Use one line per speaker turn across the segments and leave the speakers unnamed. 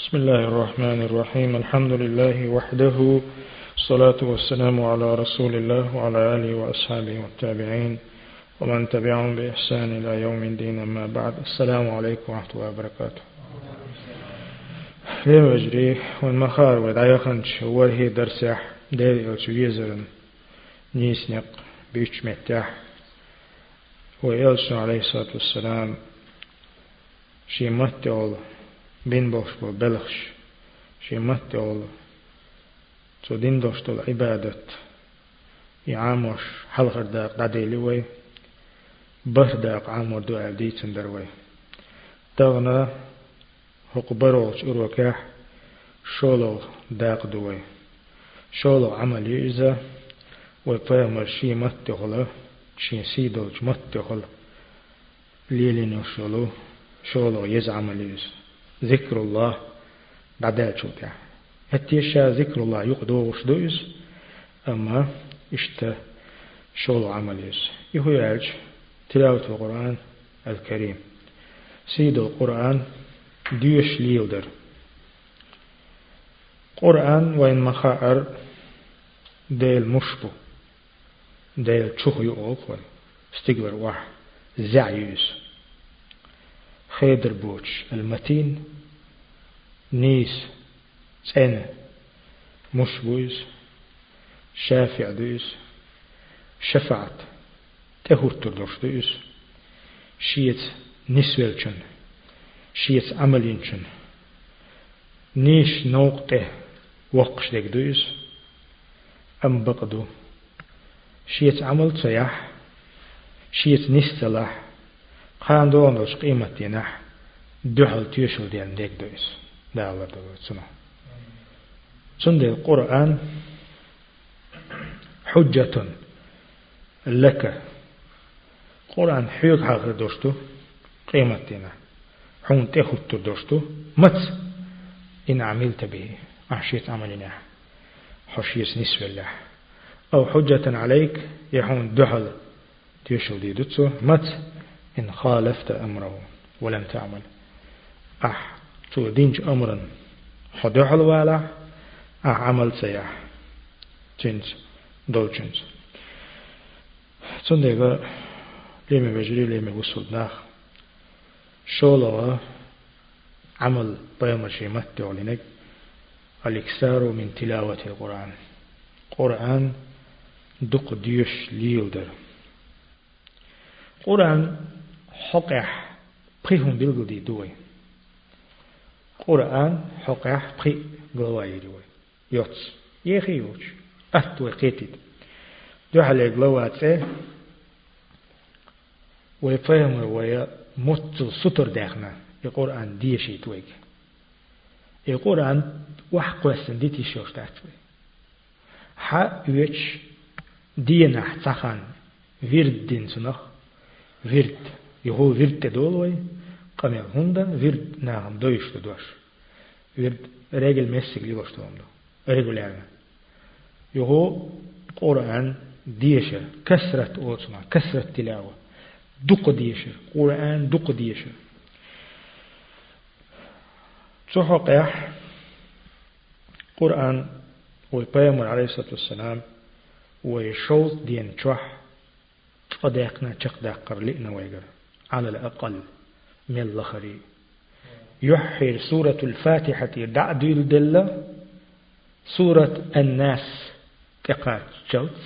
بسم الله الرحمن الرحيم. الحمد لله وحده. الصلاة والسلام على رسول الله وعلى آله وأصحابه والتابعين ومن تبعهم بإحسان إلى يوم الدين. أما بعد السلام عليكم ورحمة الله وبركاته. ليه وجري والمخار ودعي خنش وهي درسح ديري أو تجيزرن نيسنق بيش متاح ويلسو عليه الصلاة والسلام شي متول بين بوش بو بلخش. شي متول تو دين دوشتول عبادة يعاموش حلقر داق داديلي وي بر داق عامور دو عبديتن دروي تغنى هقبروش اروكاح شولو داق دوي شولو عمل إذا ويفهمر شي متغلا شي سيدوج متغلا ليلين شولو شولو يزعم ليس ذكر الله بعد شوكا هتيشا ذكر الله يقدو وشدويس أما اشتا شولو عمليس يهو يعج تلاوة القرآن الكريم. سيد القرآن ديوش ليودر قرآن وين مخاعر ديل مشبو ديل تشوخ يؤوك استقبر واحد زعيوس خيدر بوش المتين نيس سنة مش بويس شافع دويس شفعت تهور تردوش دويس شيت نسويلشن شيت عملينشن نيش نوقته وقش ديك دويس أم بقدو شيت عمل تسيح شيت نستلاح خان دون سنة سند القرآن حجة لك. قرآن حيوك حق دوشتو قيمة ينح حون تخط دوشتو مت إن عملت به أحشيت عملنا. حشيس نسب الله. أو حجة عليك يحون دحل تيشل دي دوتسو مت إن خالفت أمره ولم تعمل. أح تو دينج أمرا حدوح الوالا أح عمل سياح. جنس دو جنس تندقى لما بجري لما وصل ناخ شولوا عمل بيوم شيمت تعلنك الإكسار من تلاوة القرآن. قرآن دق ديوش ليودر قرآن حقح بخيهم بالقدي دوي قرآن حقح بخي قلواي دوي يوتس يخي يوش أهتوي قيتد دو حالي قلوات سي ويفهم ويا مت سطر داخنا القرآن دي شي تويك القرآن وح قوسن دي تيشوش تحتوي ها يوش دينا تخان ويرد دين سنخ. Kamionhundën hunden wird nach dem Deutsch të Deutsch. Wird regelmäßig lieber li bashtu amdo, regularme. Juhu, Kur'an djeshe, kësrat ocma, kësrat tilawa, dukë djeshe, Kur'an dukë djeshe. Që hëqëh, Kur'an, u i pejëmër a.s. u i shod djenë qëh, të dheqna qëk dhe qërliqna vajgër, ala lë aqallë. من الخري يحير سورة الفاتحة دعد الدلة سورة الناس تقات جوت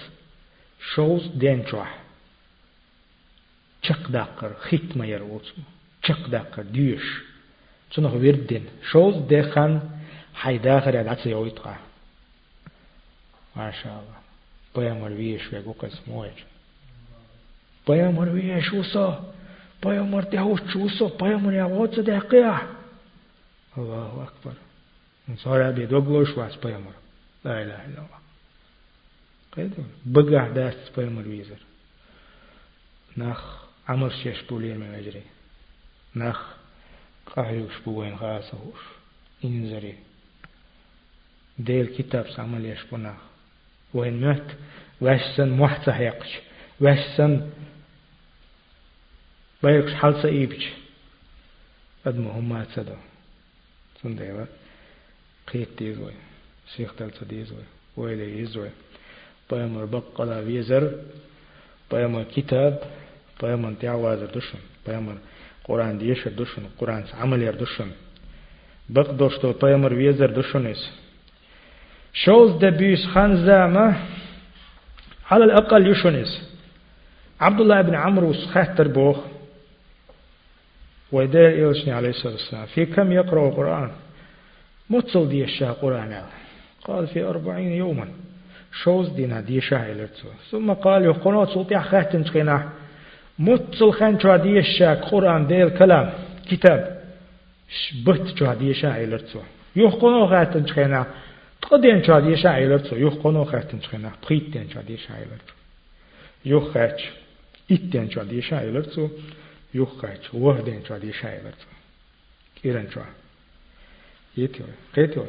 شوز دين جوح چق داقر ختم يروت چق داقر ديوش. تنخ وردين شوز دخان حيداخر العتس يويتقع ما شاء الله بيامر ويش ويقوكس مويش Pajamar vieš uso, pajamar te hošću uso, pajamar ja oca qiyah. Allahu akbar. Sonra bir dogloş vas pajamar. La ilahe illallah. Dast pajamar vizir. Nach amr şeş bulir mi mecri. Nach qahyuş bu en khasa huş. İnzari. Del kitab samal yaş bunah. وين مات واشسن محتح يقش واشسن بايركش حالسا إيبش قد مهمات سدو سنديبا قيت ديزوي شيخ تلت ديزوي ويلي يزوي بيامر بقلا ويزر بيامر كتاب بيامر تعوازر دشن بيامر قرآن ديشر دشن قرآن عمل دشن بق دوشتو بيامر ويزر دشنس شوز دبيس خان زامة. على الأقل يشنس عبد الله بن عمرو خاتر بوخ. ويدير إلشني عليه الصلاة والسلام. في كم يقرأ القرآن؟ متصل دي الشاة قرآن. قال في أربعين يوما. شوز دينا دي شاة إلرتو ثم قال يقنوت سلطيع خاتم تقنا متصل خان شو دي الشاة قرآن دي الكلام كتاب. بهت شو دي شاة إلرتو يقنو خاتم تقنا تقدين شو دي شاة إلرتو يقنو خاتم تقنا بخيتين شو دي شاة إلرتو يخاتش إتين شو دي شاة إلرتو يخاتش وهدين شو دي شاه إلرتو كيرن شو يتيو قيتيو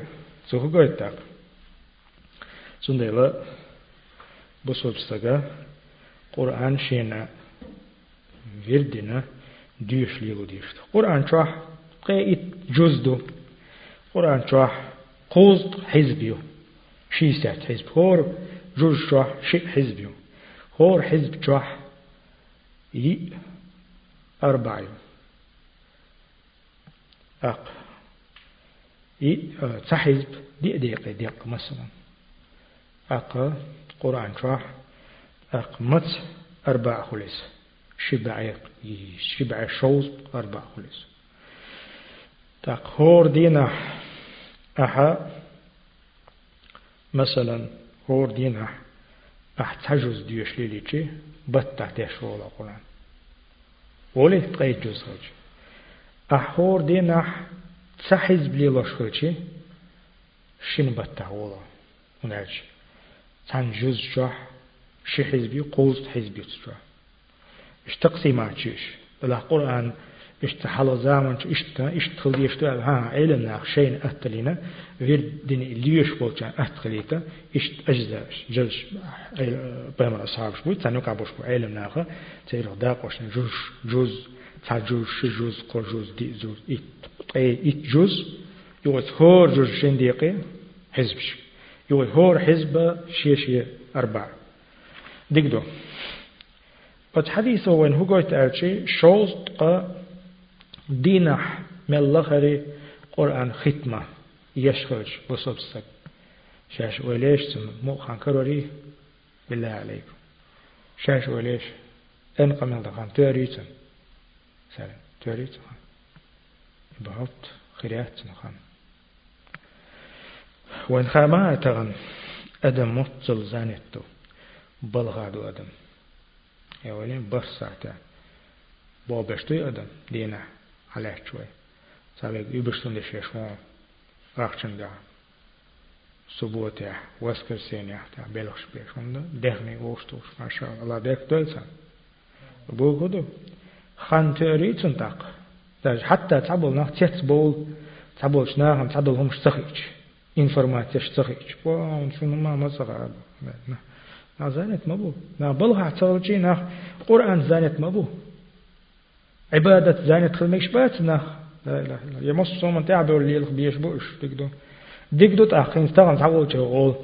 سوخ قويتاق سندلا بصوبستغا قرآن شينا ويردنا ديش ليلو ديشت قرآن شوح قيت جزدو قرآن شوح قوزد حزبيو. شيسات حزب. هور جوز شوح شي حزبيو. أربعة أق. ي تحزب دي دقيقة دقيقة مثلا. أق. قرآن شرح. أق. مت. أربع خلص شبع شبع شوز أربع خلص تاق هور دينا. أحا مثلا هور دينا. أح. تجوز ديوش ليليتي. بطة تشول القرآن ولي تقيد جوز خلج أحور دينا تحز بلي لشخلشي شين بطة ولا ونرجي تان جوز جوح شي حزبي قوز حزبي تجوح اش تقسيمات شيش بلا قرآن زامن اش اش تخلي اش ها علم ناخ شين اتلينا غير دين ليش بولچان اتخليتا اش اجزاء جلش بامر اصحاب شو تانو كابوش علم ناخ تير داقوش جوز جوز. تا جوز شي جوز قر جوز دي جوز. ات ات جوز. يوت هور جوز شين ديقي حزبش يقول هور حزب شيشي أربع. ديكدو قد حديثه وين هو قلت أرشي شوز قا دينح من الله قرآن ختمة يشخرج بصبصك شاش وليش سم مو خان كروري. بالله عليكم. شاش وليش إن قمن دخان توريتن سلام. توريتن بهبط خريات نخان. وين خاما تغن. أدم متصل زانتو. بلغادو أدم. يا ولين بس ساعتا بو بشتوي أدم. دينا على شوي سابق يبشتون دي شيشون راخشن دا سبوتة واسكر سينيا تا بلغش بيشون دا دهني وشتوش ما شاء الله ديك دولسان بو كدو خان توريتون تاق حتى تعبول ناخ تيتس بول تعبولش ناهم تعبول همش سخيش информация штахич он шуну ма масага на занят мабу на балга цалчи на Qur'an занят мабу عبادة زينة تخلميش باتنا لا إله إلا الله يمص صوم أنت عبر اللي يلخ بيش بوش دكدو دكدو تأخين تغن تعول تغول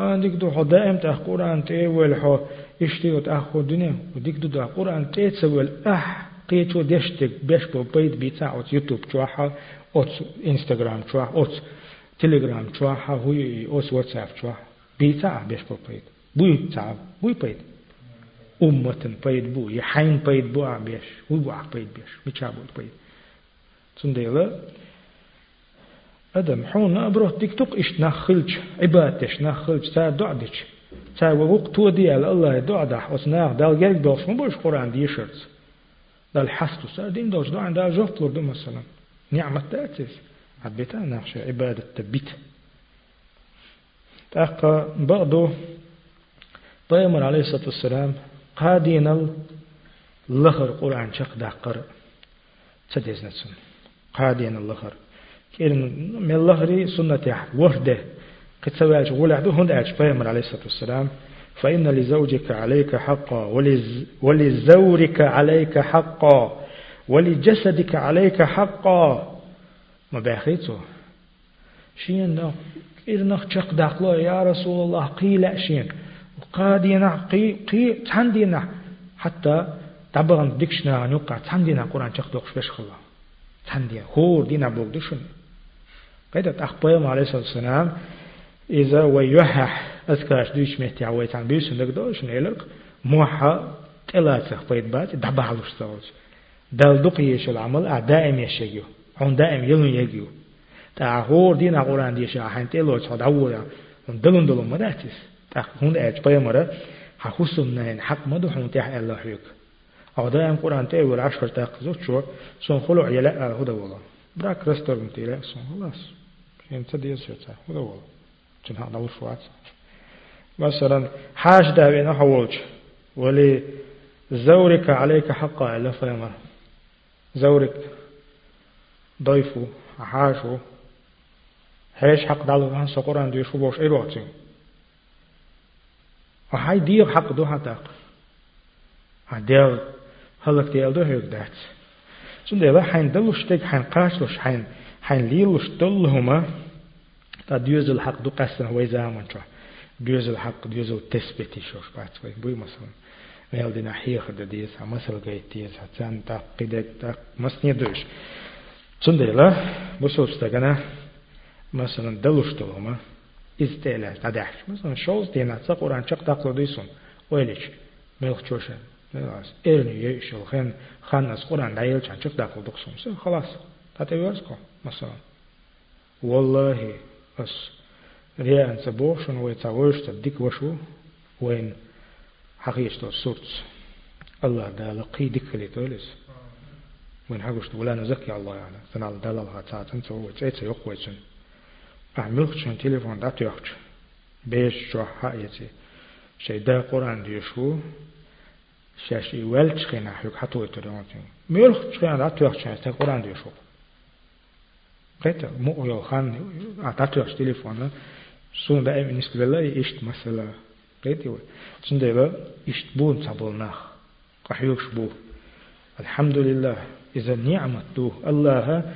أنا دكدو حو دائم تأخ قرآن تأول حو إشتيو تأخو دنيا ودكدو دا قرآن تأتسول أح قيتو دشتك بيش بو بيت بيتا أو يوتيوب تواحا أو إنستغرام تواحا أو تليجرام تواحا هو أو واتساب تواحا بيتا بيش بو بيت بوي تعب بوي بيت أمة بيت بو يحين بيت بو بيش بو بو بيت بيش بيشابو بيت. تنديلا أدم حون أبروه تيك توك إش نخلج عبادتش نخلج تا دعدش. تا وقوق تو ديال الله دعدح وسناغ دال جيك دوش مبوش قرآن ديشرت دال حسدو سادين دوش دعان دال جوفت لردو مثلا. نعمة تأتيس. عبيتا نخشى عبادة تبيت. تأقى بعضو طيمر عليه الصلاة والسلام قادين اللخر قرآن شق داقر. تدز نتسن قادين اللخر كيرن من اللخر سنة وحده. قد سواج عدو هند طيمر عليه الصلاة والسلام. فإن لزوجك عليك حقا. ولز ولزورك عليك حقا. ولجسدك عليك حقا. ما باخيتو شين إرنخ شق داخلو يا رسول الله قيل شين. قادينا قي قي تندينا حتى تبغن ديكشنا نوقع تندينا قرآن شق دوخش بش خلا تندينا هور دينا بوك دشون قيدة أخبار عليه الصلاة والسلام إذا ويوحح أذكرش دوش مهتي عويتان بيسون دك دوش نيلك موحا تلاتسخ بيت بات دبعلوش تاوش دل دقيش العمل دائم يشيو عن دائم يلون يجيو تا هور دينا قرآن ديش أحين تلو تشاد أولا دلون دلون مداتيس بيا مرة حخصم نين حق مدو حون تيح الله حيوك أو دائم قرآن تيول عشر تاقزو شو سون خلو عيلاء هدا والله براك رستور متيلا سون خلاص يعني تديس شتا هدا والله جن هذا وشوات مثلا حاج ده بين حولج ولي زورك عليك حقا إلا فيمر زورك ضيفه حاشو هيش حق دالو عن سقران دي شو بوش إيروتين وهاي دير حق دو حتى هدير هلك ديال دو هيك دات سون ديلا حين دلوش تيك حين قاشلوش حين حين ليلوش دلهما تا ديوز الحق دو قسن هو زمان شو. ديوز الحق ديوز التثبيتي شوش بعد شوي. بوي مثلا. ميل دينا حيخ ديس مثلا جاي ديس هتسان تا قيدك تا مسني دوش. سون ديلا بسوس تاغنا مثلا دلوش دلهما استعلا تدعش مثلا شوز دينا تقران شق تقلو ديسون ويلش ميل شوشن خلاص إرني يشل خن خانس قرآن دايل شان شق داخل دقسون خلاص تاتيورسكو مثلا والله بس ريان سبوشن ويتاوش تديك وشو وين حقيقة الصورت الله دا لقي ديك اللي تولس وين حقوش ولا نزكي الله يعني تنال دلالها تاعتن تو تيت يقويتن أعملتشن تليفون دات يحج بيش شو حقيقتي شي دا قرآن ديشو شاشي ولتش خينا حيوك حتو يتريونتين ميلخ تشخينا دات يحج تا قرآن ديشو قيت مو يو خان أعطاته يش تليفون سون دا إيش نسكلا إيش مثلا قيت يو سون دا إيش بون تبولنا قحيوش بو الحمد لله إذا نعمة دو الله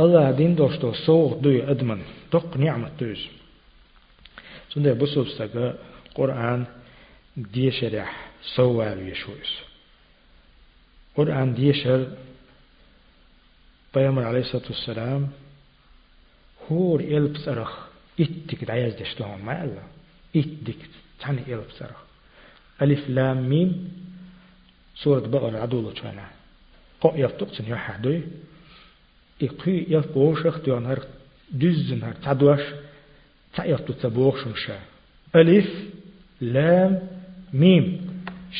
الله دين دوشتو سوق دو أدمن دق نعمة دوش سون دا بسوب سكا قرآن دي شرح سوال يشويس قرآن دي شر Peygamber aleyhissalatu vesselam hur elp sarach ittik dayaz deshtohon ma Allah ittik tani elp sarach alif lam mim surat baqara adulu chana qo yaftuq tsin yahadoy iqi yaftu tabokhshun sha alif lam mim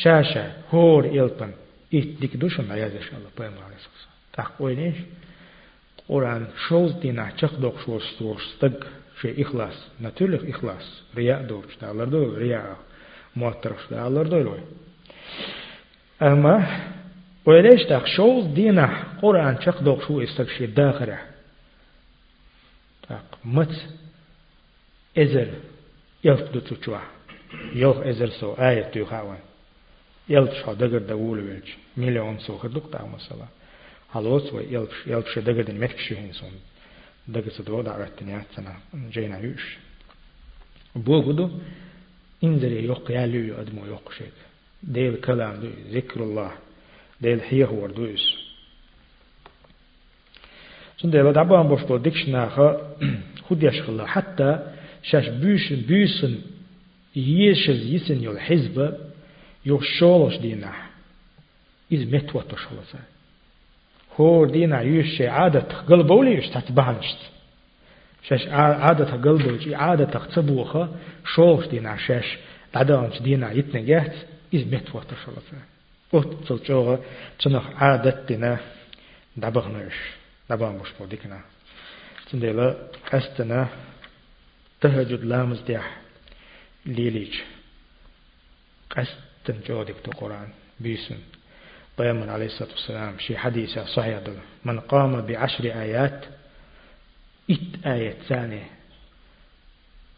shasha hur elpan ittik dushun dayaz inshallah Peygamber aleyhissalatu vesselam taqoynesh Quran shows dina çak dok şos şos tag şey ihlas. Natürlich ihlas. Riya doğruç da Allah doğru riya. Muattaraf da Allah doğru. Ama öyle işte shows dina Quran çak dok şu istak şey dahire. Tak mat ezer yalp dutuçwa. Yok ezer so ayet yuhawan. Yalp şu dagar da wulu velç. Milyon so khaduk ta masala. هلوس ويلبش يلبش دقد المكشي هنسون دقد سدو دعوت نياتنا جينا يوش بو قدو انزل يوق ياليو أدمو يوق شيك ديل كلام دو ذكر الله سن ديل دعبان بوش بو ديكشناخا خود يشخلا حتى شاش بيشن بيسن يشز يسن يول حزب يو شولش دينا إز متوتو شولسا هو دينا يوش عادة قلبه ليش تتبانشت شاش عادة قلبه عادة تختصبوخة شوش دينا شاش لعدانش دينا يتنجات إز متوى تشلفة قلت تلجوغة تنخ عادة دينا دبغنش دبغن مش موديكنا تنديلا أستنا تهجد لامز ديح ليليج بيامن عليه الصلاة والسلام شي حديث صحيح دل من قام بعشر آيات إت آية ثانية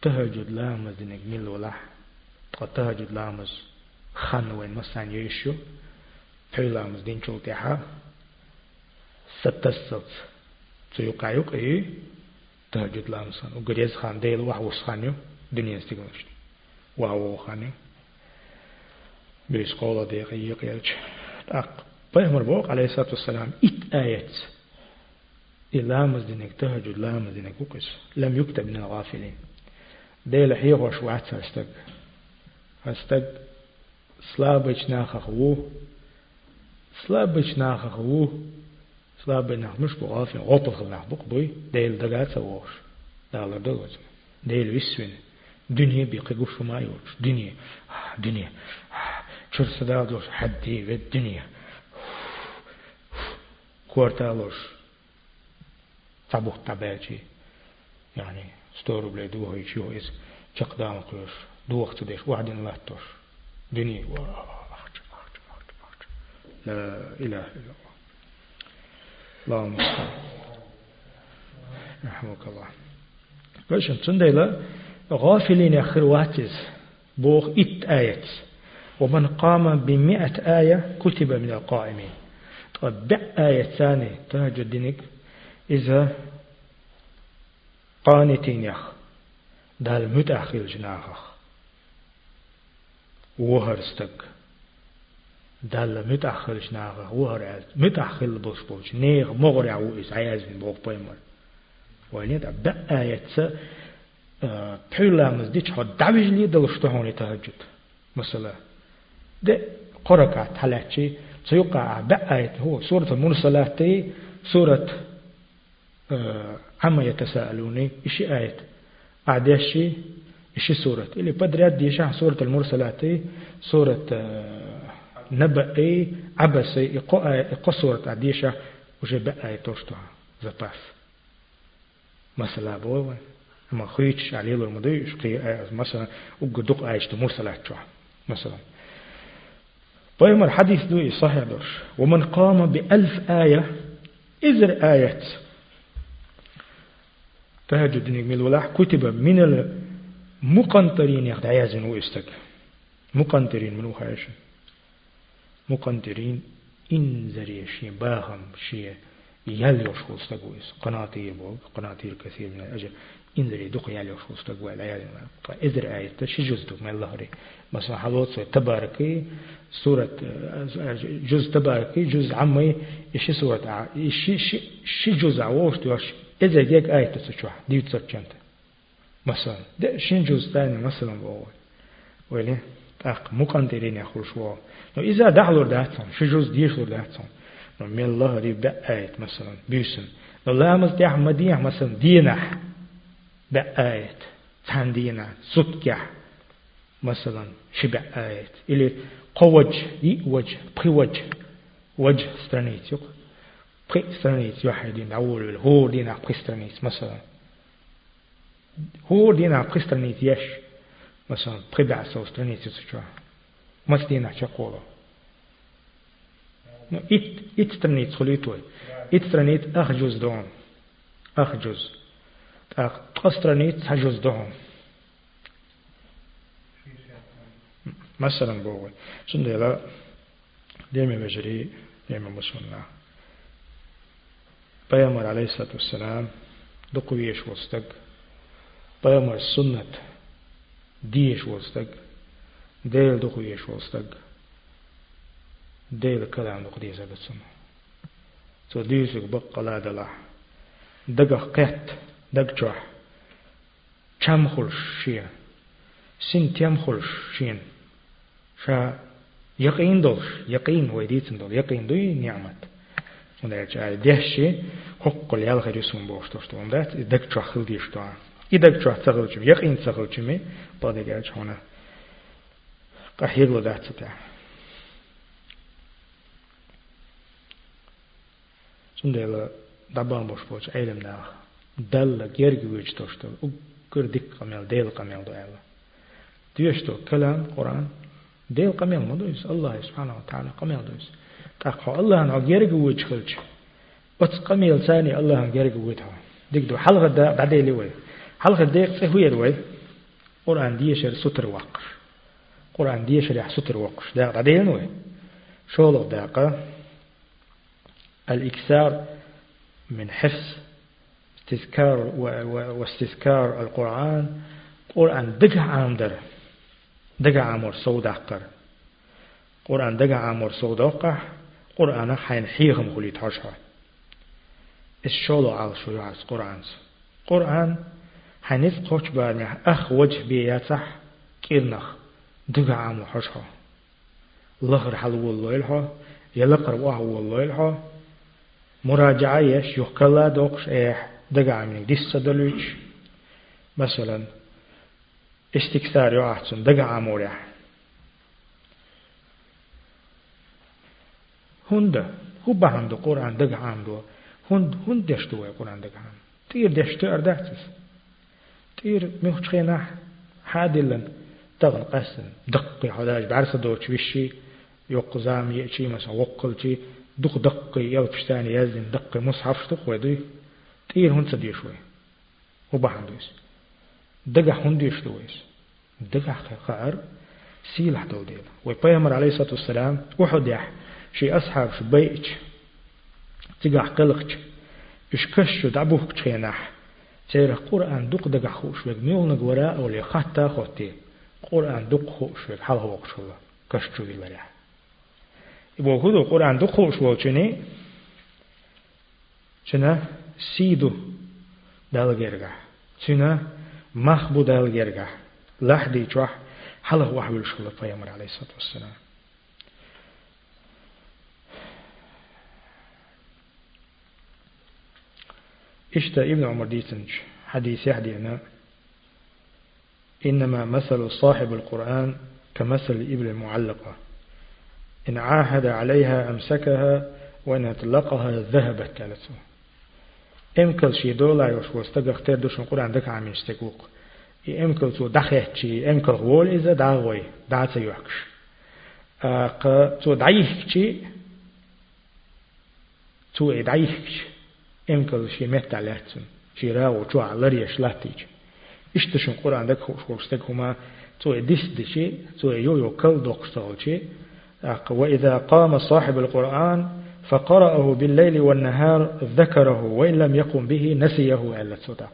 تهجد لامز دينك ميل ولا تهجد لامز خان وين يشو في لامز دين شو تيحا ستسلت تيوقع يوقعي تهجد لامسان وقريز خان ديل وحوص خانيو دنيا استقلش وحو خانيو بيس قولا ديق يقيلش أق بيهمر بوق عليه الصلاة والسلام إت آيات إلامز دينك تهجد لامز دينك وكس لم يكتب من الغافلين ديل حيغو شوعت استق استق سلابج ناخخ وو سلابج ناخخ وو سلابج ناخ مش بغافل غوطل خلناخ بق بوي ديل دقات سووش دالا دقات ديل ويسوين دنيا بيقيقوش ما يوش دنيا دنيا شر صدادوش حدي في الدنيا كورتالوش تعبوخ تباجي يعني ستورو بلا دوه يشيو إس چقدام قيوش دوخ تديش واحد لاتوش دنيا لا إله إلا الله. اللهم رحمك الله. قشن تنديلا غافلين يخر واتز بوخ إت آيات. ومن قام بمئة آية كتب من القائمين. طب آية ثانية تهجد دينك إذا قانتين يخ دال متأخل جناخ وهرستك. دال متأخل جناخ وهر متأخل بوش بوش نيغ مغرع عوئس عيازين بوخ بيمر وين دا آية بحيلا ديش حد دعوج لي دلشتهوني تهجد. مثلا ده قرقة تلاتشي سيقع بآية هو. سورة المرسلات سورة عما يتساءلوني إشي آية أعداشي إشي سورة. اللي بدري أدي سورة المرسلات سورة نبأ عبس إقو سورة أديشة وجي بآية توشتها زباس مثلا بوي أما خيتش عليه المدوي مثلا وقدوق آية مرسلات مثلا. طيب الحديث دوي صحيح دوش. ومن قام بألف آية إذر آية. تهجد نجم الولاح كتب من المقنطرين يخد عيازن ويستك. مقنطرين منو خايش مقنطرين إن زريشي باهم شيء يليوش وستقويس قناطير بوغ قناطير كثير من الأجل إنزل دق يليوش وستقوي العياذ إذر آية شي جزء من الله ري. مثلا حلوت تباركي سورة جزء تباركي جزء عمي إشي سورة إشي شي جزء عوش توش إذا جيك آية تسوشوا دي تسوشنت مثلا ده شين جزء ثاني مثلا بقول ولا أق مقندرين يخرج شو إذا دخلوا دهتهم شي جزء ديشلوا دهتهم من الله ريب بآية مثلا بيسن الله مز ديح مديح مثلا دينح بآية تان دينا سكح مثلا شبع آية إلي قوج يوج بخوج وجه سترانيت يق بخي سترانيت يوحدين أول هو دينا بخي سترانيت مثلا هو دينا بخي سترانيت يش مثلا بخي بعسو سترانيت يسجوا مس دينا شقوله إت إت سترانيت خليتوي إت سترانيت أخجوز دون أخجوز أخ سترانيت حجوز دون مثلا بوغل شنو لا ديما بجري ديما مسلنا بيامر عليه الصلاة والسلام دقويش وستق بيامر السنة ديش وستق ديل دقويش وستق ديل كلام دقديس بسنة تو ديسك بقى لا دلا. دقا قت دق جوح چم خلش شيا سن تيم خلش شين. شا يقين دولش يقين ويديتن دول. يقين دوي نعمت. وندا جاي دهشي حق اليال خير يسون بوش توش تو. وندا دك چو خل ديش تو إدك چو تغل چم يقين تغل چمي بعد جاي هنا قهير لو دات تا سندلا دبان بوش بوش علم دا دل جرجي ويج توش تو وكر ديك قميل ديل قميل دو ايلا ديشتو كلام قرآن ديل قميل ما دويس الله سبحانه وتعالى قميل دويس تاقو الله أنا جرجي ويج خلش بس قميل ثاني الله أنا جرجي ويتها ديك دو حلقة دا بعدين لوي حلقة ديك سهوية لوي قرآن ديشر ستر وقر قرآن ديشر يح ستر وقر دا بعدين لوي شغل داقة الإكثار من حفظ استذكار واستذكار القرآن. قرآن دقع عامدر. دقع عامور سوداقر قرآن دقع عامور سوداقر قرآن حين حيهم خلي تحشها الشولو على شو يعز قرآن. قرآن حنيف قوش بارمي أخ وجه بياتح كيرنخ. دقع عامو حشها لغر حلو الليلها يلقر واه الليلها مراجعة يش. يخكلا دوقش إيه دقع عمي ديس دلوش مثلا استكثار يعحسن دقع عموريح هنده. هو بهم دو قرآن دقع عم دو هند هند دشتو قرآن دقع عم تير دشتو أرداتس تير مخشينا حادلا تغن قسن دقي حداج بعرس دوش بشي يقزام يأتي مثلا وقلتي دق دقي يل بشتاني يزن دقي مصحف شتق ودي تير هند سدي شوي وبحن دويس. دقع هندي شتويس دقع خير سيلح دول ديل ويبيامر عليه الصلاة والسلام وحد يح شي أصحاب شبيتش تقع قلقش إش كشو دعبوك تخينح تير قرآن دق دقع خوش ويق ميول نقوراء ولي خطا خوتي قرآن دق خوش ويق حال هو قشولا كشتو بالله يبقى هدو قرآن دق خوش وچني چنا سيدو دالگرگا چنا مخبو دالگرگا لحدي جوح حاله وحول شغل پیامبر عليه الصلاة والسلام اشتا ابن عمر ديتنج حديث يحدي أنا. إنما مثل صاحب القرآن كمثل الإبل المعلقة. إن عاهد عليها أمسكها وإن أطلقها ذهبت كالته إمكل شي دولا يوش وستقى اختير دوش القرآن دك عمين استقوق. إمكل تو دخيتشي إمكل غول إذا داغوي دعت يوحكش أق تو دعيهكشي تو إدعيهكش إمكل شي. متع لاتن شي راو جو علريش لاتيج إشتشن قرآن دك خوش وستق هما تو إدس دشي تو يو يو كل دوقستالشي وإذا قام صاحب القرآن فقرأه بالليل والنهار ذكره وإن لم يقم به نسيه ألا صدق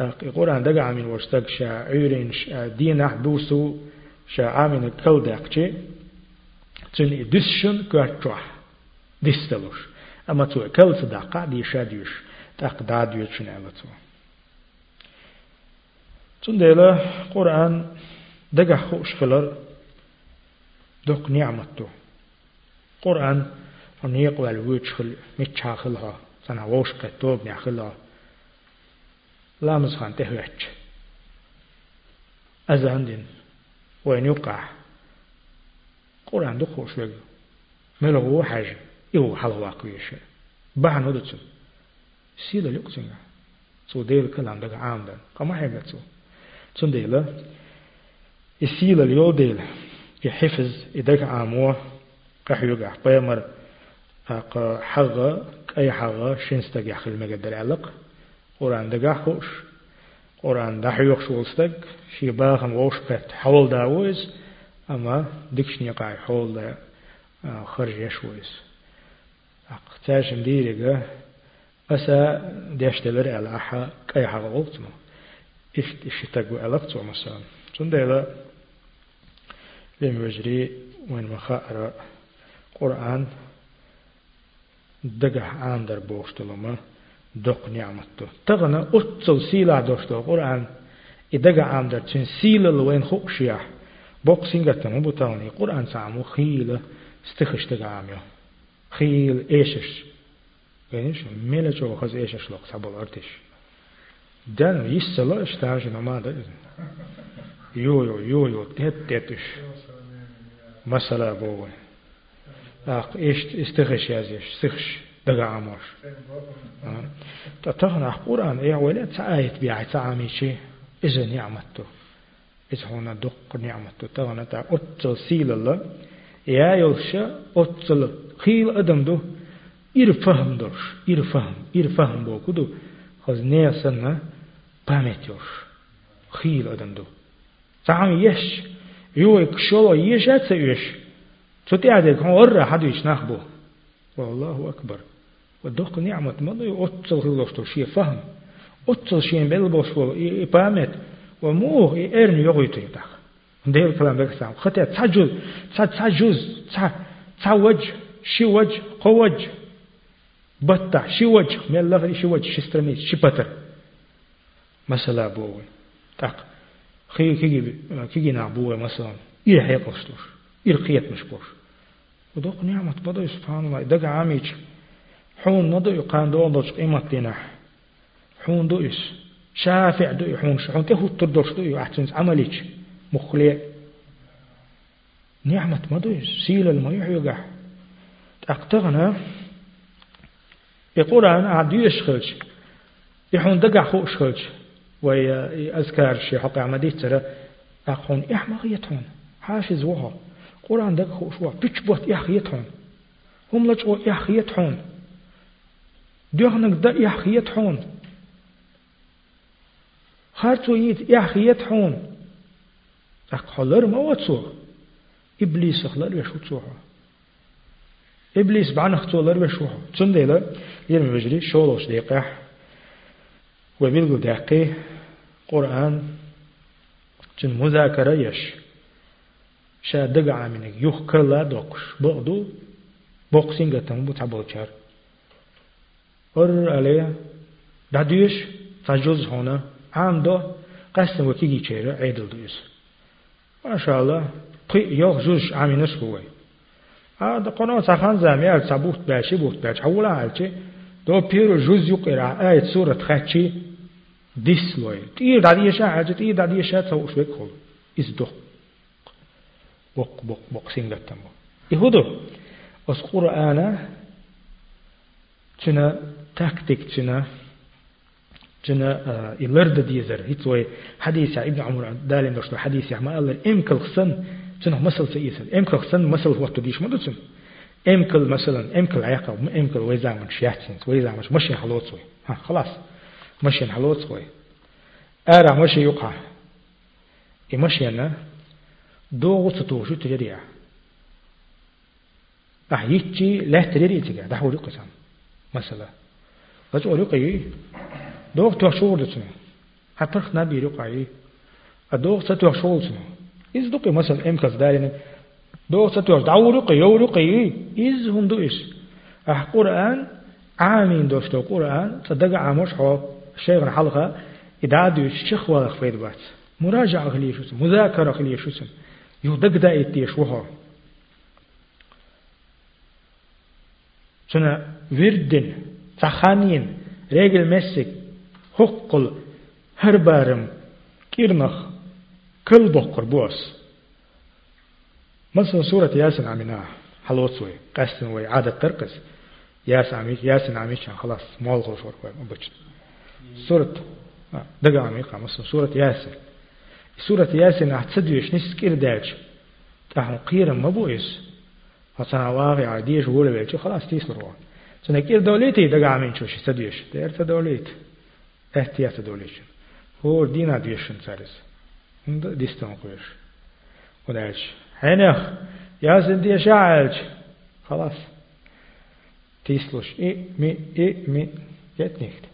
القرآن دقع من وشتق شاعر دين بوسو شاعامن الكل دقشي تن دسشن كاتشوح دستلوش أما تو كل صدقاء دي شاديوش تاق داديوشن ألا تو تن ديلا قرآن دقع خوش خلر دق نعمته قرآن ونيق والوجخل متشاخلها سنة ووش قطوب نعخلها لا مزخان تهوش أزاندين وين يقع قرآن دخوش لك ملغو حاجة يو حل واقويش بحن ودتسو سيدا لقسنga so deel kalam daga aamdan kama hega so tsun dela isila liyo dela يحفظ إدك عاموه قحيوغ بيمر حغا أي حغا شنستك يحخل مقدر علق قرآن دقا خوش قرآن دا حيوغ شولستك شي باخن ووش بيت حول داويز أما دكش نيقاي حول دا خرج يشويز أقتاش مديرك أسا ديشتلر على أحا كأي حغا غلطمو إشت إشتاقو ألقتو مثلا. تنديلا بين وجري وين مخاء قرآن دقح عن در بوشتلما دق نعمته تغنى أتصل سيلا دوشتو قرآن إدقع عن در تن سيلا لوين خوشيح بوق سنگت مبتاني قرآن سامو خيل استخش تقاميو خيل إيشش شو ميلا جو خز إيشش لوق سابل أرتش. دان يسلا اشتاج نما يو يو يو يو تيت تيتش مسألة بوه أق إيش استخش يازيش استخش. دقا عموش. تتغنى قرآن إيه ولا تعايت بيع تعامي شيء إذا نعمته إذا هنا دق نعمته تغنى تا أتل سيل الله. يا يلشا أتل خيل أدم دو إرفهم دوش إرفهم إرفهم بو كدو خز نيسنا بامت يوش خيل أدم دو. تعامي يش يوك شو يشات سيش تتعد كون ورا حد يشنخبو والله أكبر. ودوق نعمة مضي أتصل غلوشتو شيء فهم. أتصل شيء بلبوشتو إبامت وموه إيرن يغيتو يتاخ ده الكلام بكسام خطأ تجوز تجوز تجوج شي وجه قوج بطة شي وجه من الله شي وجه شي سترميز شي بطر مثلا بوي تاق خي كيجي كيجي نعبوه مثلا. إيه حيقصتوش إيه قيت مشبوش ودوق نعمة بدو سبحان الله. دق عاميج. حون ندو يقان دو دوش قيمة دينا حون دو إس شافع دو حون شحون تهو تردوش دو أحسن عمليج. مخلي نعمة مدو سيل الميح يقع أقتغنا يقول أنا عدو يشخلج يحون دقع خو شخلج ويأذكار شي حقا عمديت ترى أخون إحمغيتهم حاشز وها قرآن دق خو شوا بيش بوت إحيتهم هم لجوا إحيتهم ديغنك دا إحيتهم خارتو يت إحيتهم أقحلر ما واتسو إبليس أخلر يشوتسوها أختولر بشوها تنديلا يرمي بجري شولوش ديقح وبيلغو داقي قرآن جن مذاكرة يش. شا دقع منك يخكر لا دوكش بغدو بوكسينغ تنبو تابوچار اور عليه داديش تجوز هنا عام دو قسم وكيجي چيرا عيدل دويس. ما شاء الله قي يوخ جوش عامينش بوي. هذا قناة سخان زمي أل سبوت باشي بوت باش حولا هالشي دو بيرو جوز يقرأ آية سورة خاتشي ديس لوي تير داديشا حاجة تير داديشا تسوش بك خل إز دق بق بق بق سين لتمو يهودو أس قرآن تنا تكتيك تنا تنا إلرد ديزر هيتوي حديث ابن عمر دالين دوشتو حديث ما قال إمكل خسن تنا مسل سيسل إمكل خسن مسل وقت ديش مدوتن إمكل مثلا إمكل عيقل إمكل ويزامن شياتين ويزامن مشي حلوتوي ها خلاص. مشي حلوتوي أرى مشي يقع. يمشي أنا دوغو ستوشو تجريع. أحيتي لا تريد تجا ده هو لقسم مثلا بس أقول لقي دوغ توشو وردتنا حتى نبي لقي الدوغ ستوشو وردتنا إذ دوغ ستوش دعو لقي يو لقي إذ هم دوش أح قرآن عامين دوشتو قرآن صدق عاموش حو الشيخ الحلقة إذا دوش شيخ ولا خفيد بات مراجعة خليه شو مذاكرة خليه شو يودق دا إتيش وهو شنا وردن تخانين رجل مسك حقل هربارم كيرنخ كل بقر بوس مثلا سورة ياسين عميناه حلوتسوي قسم وي عادة ترقص ياس عميش ياسين عميش خلاص. مول غوشور بوش سورة دقا عميقة مثلا سورة ياسين سورة ياسين احتسدوش نس كير داج. تحن قيرم مبويس. حسنا واقع عديش ولا بيلش خلاص تيسروا سنة كير دوليتي دقا عمين شوش تدوش دير تدوليت احتياط تدوليش هو دينا ديشن سارس. ديستان قويش وداش هنخ ياسين دي شاعلش خلاص تيسلوش اي مي اي مي يتنيخت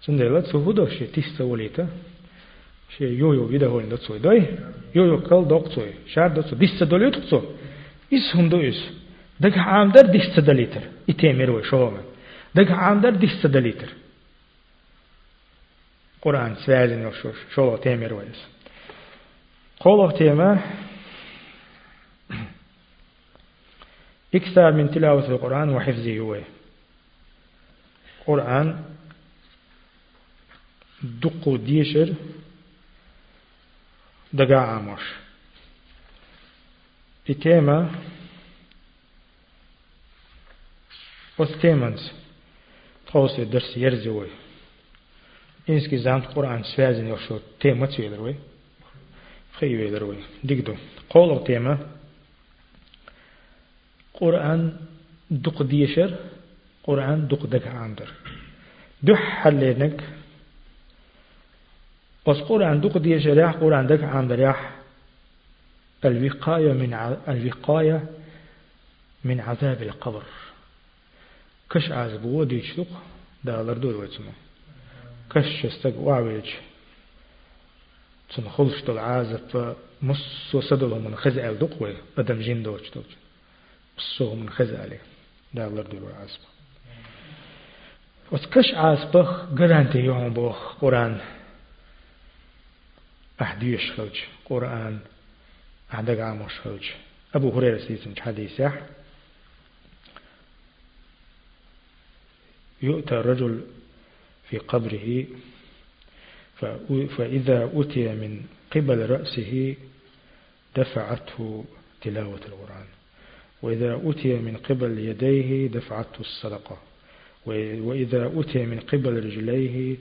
سندلت سهودوش تيستوليتا شيء يو يو بيدا هو إندو تسوي دوي يو يو كل دوك تسوي شار دو تسوي ديس تدوليو تسوي إس هم دو إس دك عام در ديس تدليتر إتيمير وي شو من دك عام در ديس تدليتر قرآن سوالين يوشوش شو تيمير وي إس قوله تيما أكثر من تلاوة القرآن وحفظه هو. قرآن دقو ديشر دقا عاموش. في تيما وستيمنز خوصي درس يرزوي إنسكي زانت قرآن سوازن يوشو تيما تسويدروي خي ويدروي ديكدو قولو تيما قرآن دق ديشر قرآن دق دق عندر دح حلينك بس قرآن دوق دي شريح قرآن دك عن دريح الوقاية من الوقاية من عذاب القبر. كش عاز بو ديشلق دالر دور ويتمو. كش استق وعويج تن خلش دل عازب مصو سدلو من خزع الدقوي بدم جين دوش دوش بصوه من خزع عليه دالر دور عازب وسكش عازبخ قرانتي يوم بوخ قرآن. أحديش خلج قرآن أحدق عاموش خلج أبو هريرة سيسن حديث يؤتى الرجل في قبره فإذا أتي من قبل رأسه دفعته تلاوة القرآن. وإذا أتي من قبل يديه دفعته الصدقة. وإذا أتي من قبل رجليه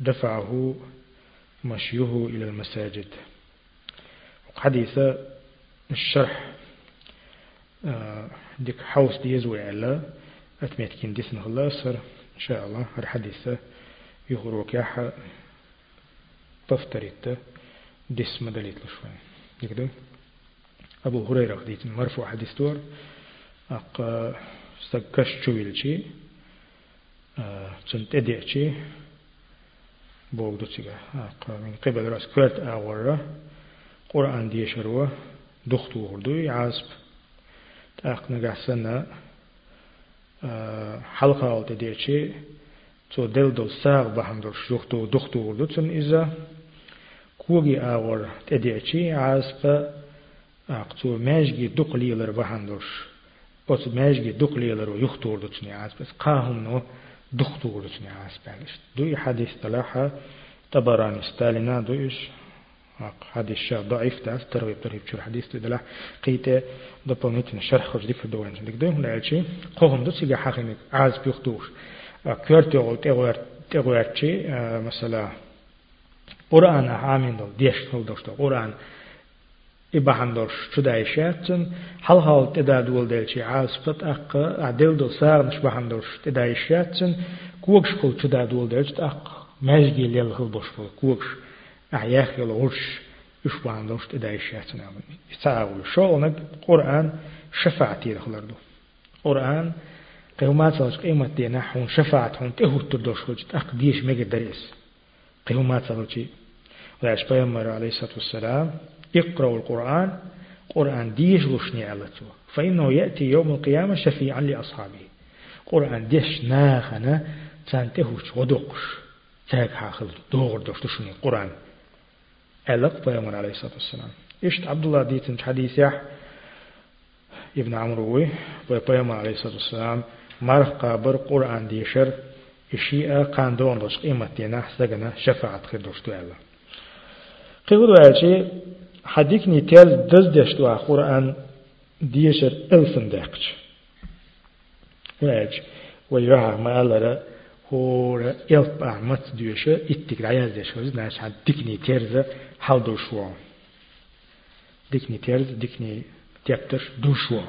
دفعه مشيه إلى المساجد. حديث الشرح آه، ديك حوس ديزوي على أتميت كين ديسن الله إن شاء الله الحديث يغروك يحا تفتريت ديس مدليت لشوين يكدو؟ أبو هريرة خديت مرفوع حديث دور. أق سكش شويلشي تنت أديعشي بوغدو تيغا. أق من قبل رأس كويت أورا قرآن ديشروا دختو هردو عازب تأق نقاسنا حلقة أو تديرشي تو دل دل ساغ بهم در شوخ تو دخ تو لطن ایزا کوگی آور تدی اچی عاز پا اقتو مجگی دق لیلر بهم درش اوز مجگی دق لیلر و یخ تو لطن ایز پس قاهم نو دخ تو لطن ایز پلش دوی حدیث تلاحا تبران استالینا دویش اق حدیث شا ضعیف تاس ترویب ترویب چور حدیث تو دلاح قیت دپلمیتن شرح خوش دیفر دوانجن دیگ دویم هنالچی قوهم دو سیگا حقیمی عاز پیخ دوش كيرت يقول تغير تغير شيء مثلا قرآن عامين دو ديش هل دوشت قرآن إباحان دوش شداي شاتن حل حال تدا دول ديل شي عاز بط أق عدل دول ساغ نش باحان دوش تدا شاتن كوكش كل شدا دول ديل أق ماجي ليل هل دوش قيومات سالش قيمة دينا حون شفاعت حون تهو تردوش خلجت أق ديش ميجا دريس قيومات سالشي ولاش بيامر عليه الصلاة والسلام اقرأوا القرآن قرآن ديش غشني علته فإنه يأتي يوم القيامة شفيعا لأصحابه. قرآن ديش ناخنا تانتهوش ودوقش تاك حاخل دوغر دوش تشني قرآن. ألق بيامر عليه الصلاة والسلام. إشت عبد الله ديتن حديث يح ابن عمرو بيامر عليه الصلاة والسلام مرح قابر قرآن ديشر إشياء قان دون دوش قيمة دينا سجنا شفاعة خير دوش توالا قيقول والشي حديك نيتال دز دشتوا قرآن ديشر ألفن داقش وألشي ويوها ما ألا هو يلب أعمت ديوشة إتك رعياز ديشوز ناش عن ديكني تيرزة حال دوشوا ديكني تيرز ديكني تيبتر دوشوا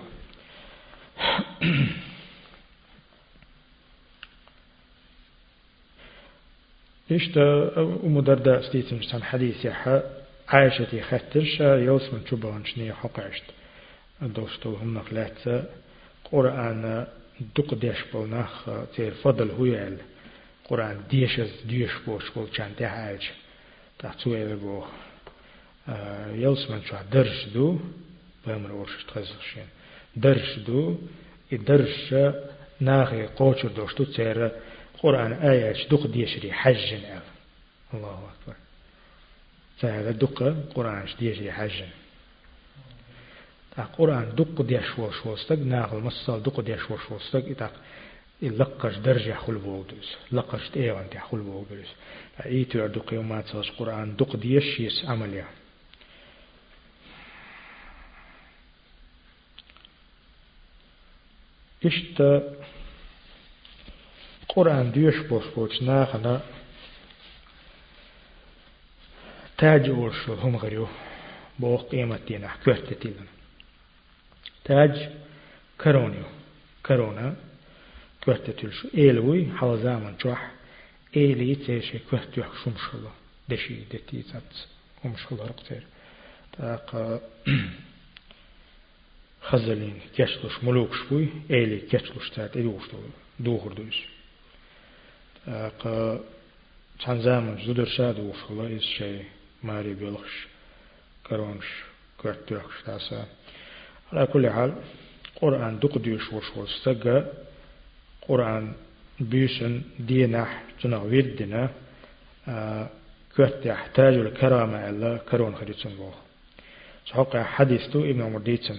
إيش تا أم درداء ستيتم سن حديث يحا عائشة خطرش يوس من شبهن شنية حقعشت دوستو هم نقلات قرآن دق ديش بولناخ تير فضل هو قرآن ديشز ديش بوش بول چان تهاج تحتو يلغو يلس من شو درش دو. بامر ورش تخزخشين درش دو. درش ناخي قوچر دوشتو تير قرآن آيات دق ديشري حج الله أكبر. فهذا دق قرآن ديشري حج. قرآن دق ديش وش وستق ناخل مصال دق ديش وش وستق إتاق لقش درجة حل بودرس لقش تيوان تي حل بودرس ايتو يردو قيومات سوش قرآن دق ديش يس عمليا إشت قرآن ديش بوش بوش ناخنا تاج أورشو هم غريو بو كوهت تيلنا تاج كرونيو. كورونا كوهت تلشو إيلوي حال زامن جوح. إيلي تيشي كوهت يوح شمشلا دشي دتي تات ومشلا رقتير. تاق خزلين كشلوش ملوك شوي إيلي كشلوش تات إدوش دوغر دوش قا تان زامن زودر شاد كرونش كرتوخش تاسا. على كل حال قرآن دق ديوش وش وستقى قرآن بيسن دينح كرت يحتاج الكرامة إلا كرون خريطن بوخ سحق حديث ابن عمر ديتن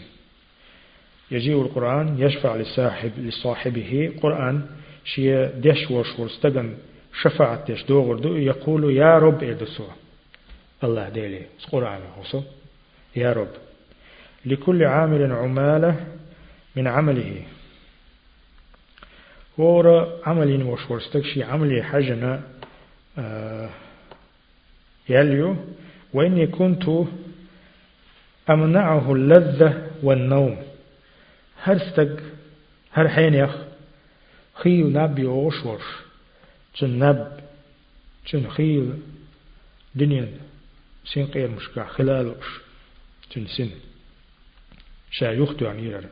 يجيء القرآن يشفع لصاحب لصاحبه قرآن شيء دش وش ورستجن شفاعة دش دوغر دو يقول يا رب إدسوا الله ديلي القرآن هو يا رب. لكل عامل عمالة من عمله. ورا عملين وش ورستكشي عملي حجنا آه يليو وإني كنت أمنعه اللذة والنوم. هر ستق هر حين يخ خيل نبي وش وش جن نب جن خيل دنيا سين قير مشكا خلال وش. جن سن. شا يختو عن يرر.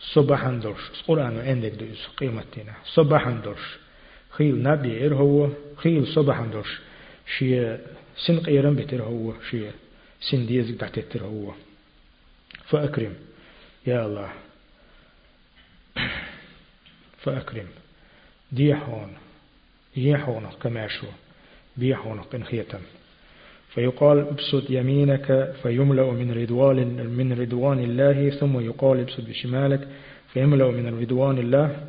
صباحا درش القرآن عندك دوس قيمتنا صباحا درش خيل نبي إر هو. خيل صباحا درش شي سن قيرن بتر هو. شي سن ديزك دعتتر هو. فأكرم. يا الله. فأكرم. ديحون. يحون كماشو بيحون قنخية فيقال ابسط يمينك فيملأ من رضوان من رضوان الله ثم يقال ابسط بشمالك فيملأ من رضوان الله.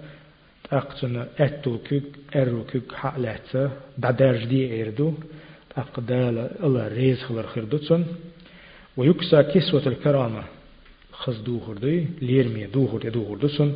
أقتن أتو كيك أرو كيك حقلات بعدارج دي إردو. أقدال الله ريز خلر خردتسن ويكسى كسوة الكرامة. خز دوخر دي ليرمي دوخر يدوخر دسن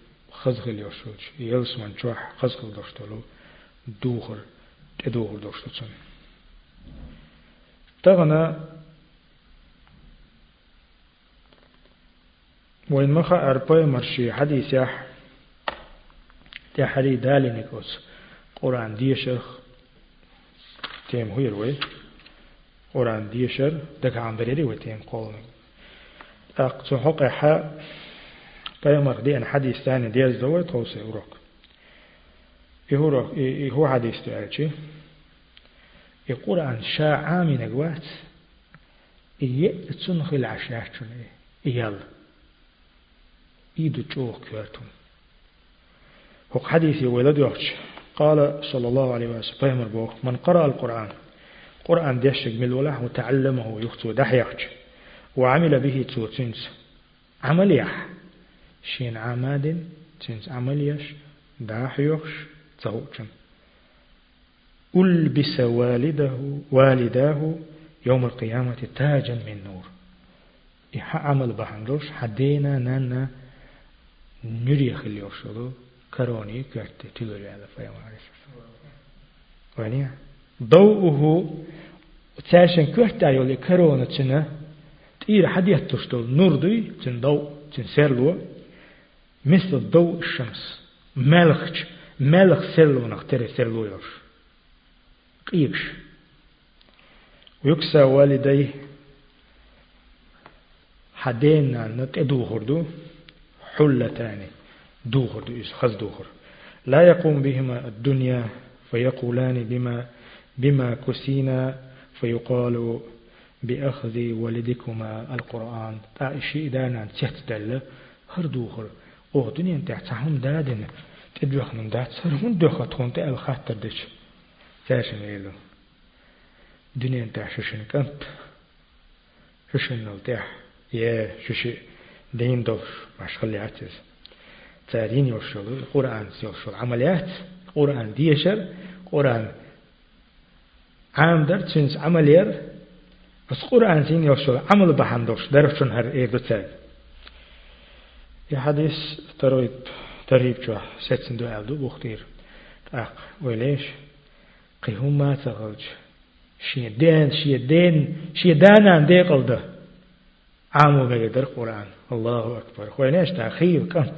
خز خليوشلوش يلس من جوح خز خليوشلو دوخر تدوخر دوشتسن تغنى وين مخا أربعة مرشي حديث يح تحري دالي نكوس قرآن ديشخ تيم هو يروي قرآن ديشر دك عن وتيم قول أقصو حق حا قيمر دي أن حديث ثاني ديز دوي توسي وروك يهو يهو حديث تعالى القرآن شاء عامي نقوات إيه تسنخ العشاء إيال إيدو تشوخ كواتهم هو حديثي ولد يوحش قال صلى الله عليه وسلم فهم البوخ من قرأ القرآن قرآن ديشك من وله وتعلمه يختو دحيحش وعمل به تو تنس عمليح شين عماد تنس عمليش داحيوش تهوشن ألبس والده والداه يوم القيامة تاجا من نور إيحا عمل بحندوش حدينا نانا نريخ اللي يوشلو كروني كرت تلوري على فيما عرف ونيا ضوءه تاشن كرت يولي كرونا تنا تير حديث تشتول نور دوي تن ضوء تن سيرلو مثل ضوء الشمس ملخش ملخ سيرلو نختري سيرلو يوش قيبش ويكسى والديه حدينا نتدو خردو حلتان دوخر دو خز دوخر لا يقوم بهما الدنيا فيقولان بما بما كسينا فيقال بأخذ والدكما القرآن تعيشي دانا تحت دل هر دوخر أو دنيا تحتهم دادن تدوخ من دات سر من دوخ تخون تأل خاطر دش تاشن إيلو دنيا تحت ششن كنت ششن نلتح يا ششي دين دوش مشغل عتز تارين يوشل القرآن يوشل عمليات قرآن ديشر قرآن عام در تنس عملير بس قرآن سين يوشل عمل بحندوش درفشن هر إيه دوتال يا حديث ترويب تريب شو ستسن دو ألدو بختير أق وليش قيهم ما تغلج شي دين شي دين شي دانا دي قلده عامو بيدر قرآن الله أكبر خويناش تا خيل كنت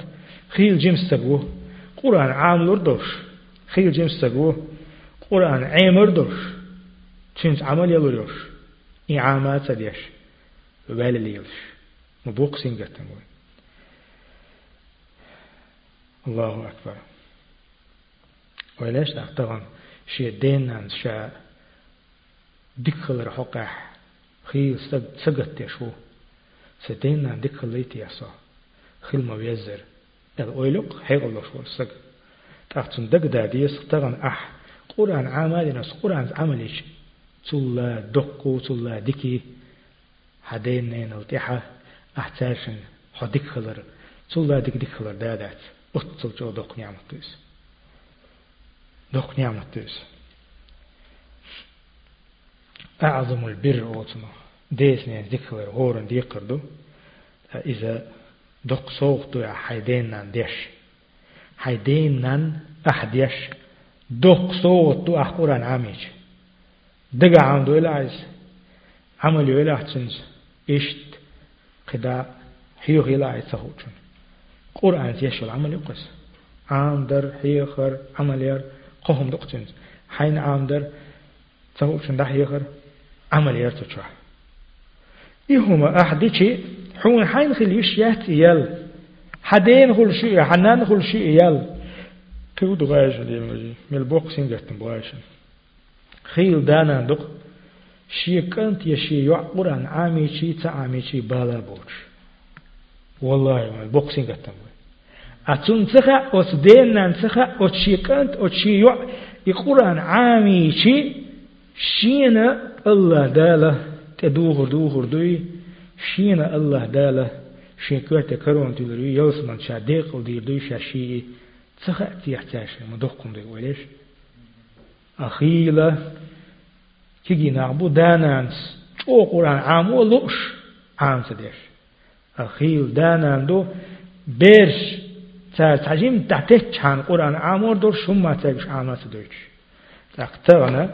خيل جيمس تقوه قرآن عام لردوش خيل جيمس تقوه قرآن عيمر دوش تشنس عمل يلوش إعامات سديش وبال ليلش مبوق سنجتن الله أكبر وليش طبعا شيء دين شاء دخل رحقح خيل سقط يشو ستين دخل ليتي يسا خيل ما بيزر الأويلق حيغل شو سق تحتن دق داديس طبعا أح قرآن عمل ناس قرآن عملش تلا دقو تلا دكي حدين نين التحة أحتاجن حدك خلر تلا دك دك خلر دادات أتصل جو دق نعمة تيس دق نعمة تيس أعظم البر أوتنا ديس نين ذكر هورن ديقردو إذا دق صوغ دو حيدين نان ديش حيدين نان أحديش دوق صوت دو أحقران عاميج دقا عمدو إلا عز عام در حيوخر عمل ير قهم دقتنز حين عام در تخوشن ده حيوخر عمل ير تشوح إهما أحدي حون حين خليش يهت يل. حدين خل شيء حنان خل شيء يل. كيو دغايش دي مجي مل بوق سينجتن بوايش خيل دانا دق شي كنت يا شي يعقران عامي شي تعامي شي بالا بوش. والله مل بوق سينجتن أتون تخا أتدين نان تخا أتشي كنت أتشي يع يقران عامي شي شينا الله دالة تدوغر دوغر دوي شينا الله دالة. شيكوات كرون تدري يوسمن شاديق ودير دوي شاشي. تخأتي يحتاج مدوقكم دي وليش أخيلة كيجي نعبو دانانس. أو قرآن عامو لوش عام سديش. أخيل دانان دو بيرش تعجيم تحتك عن قرآن عامور دور شما تاجش عامات سديش تقتغنا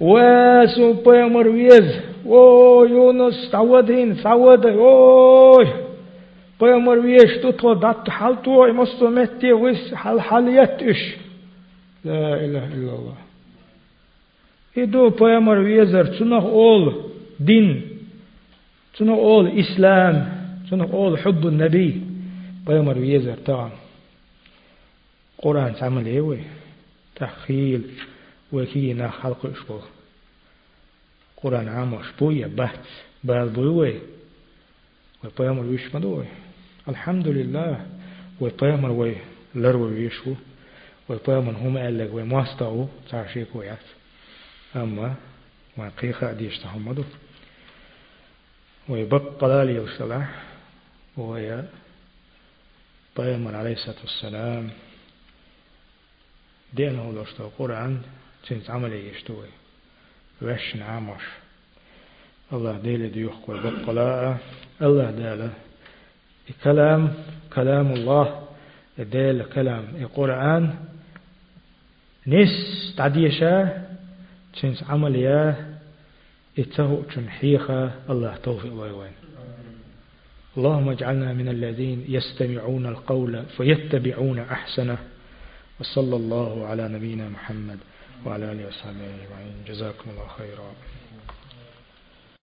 واسو بيامر ويز أو يونس تعودين تعود اوي Pojamor vieš tuto dat hal tuo i måste mätti vis hal haljet ish. La ilaha illallah. Idu pojamor viezer tsunah ol din. Tsunah ol Tsunah ol hubbu nabi. Pojamor viezer طبعا. قرآن تعمل إيه وي؟ تخيل وكينا خلق اشبو قرآن عام إشبوية بحث. بالبوي ويبقى ويش مدوي الحمد لله. ويطيمر وي لرو ويشو ويطيمر هم قال لك ويمواستعو تعشيك ويات أما ما قيخة ديش تحمدو ويبقى لي الصلاح وهي طيمر عليه الصلاة والسلام. دينه لوشتو قرآن تنت عملي يشتوي وشن عامش. الله ديلي ديوخ ويبقى الله داله كلام كلام الله دال كلام القرآن. نس تعديشا تشنس عمليا اتهو تنحيخا الله توفيق الله وين اللهم اجعلنا من الذين يستمعون القول فيتبعون أحسنه وصلى الله على نبينا محمد وعلى آله وصحبه أجمعين. جزاكم الله خيرا.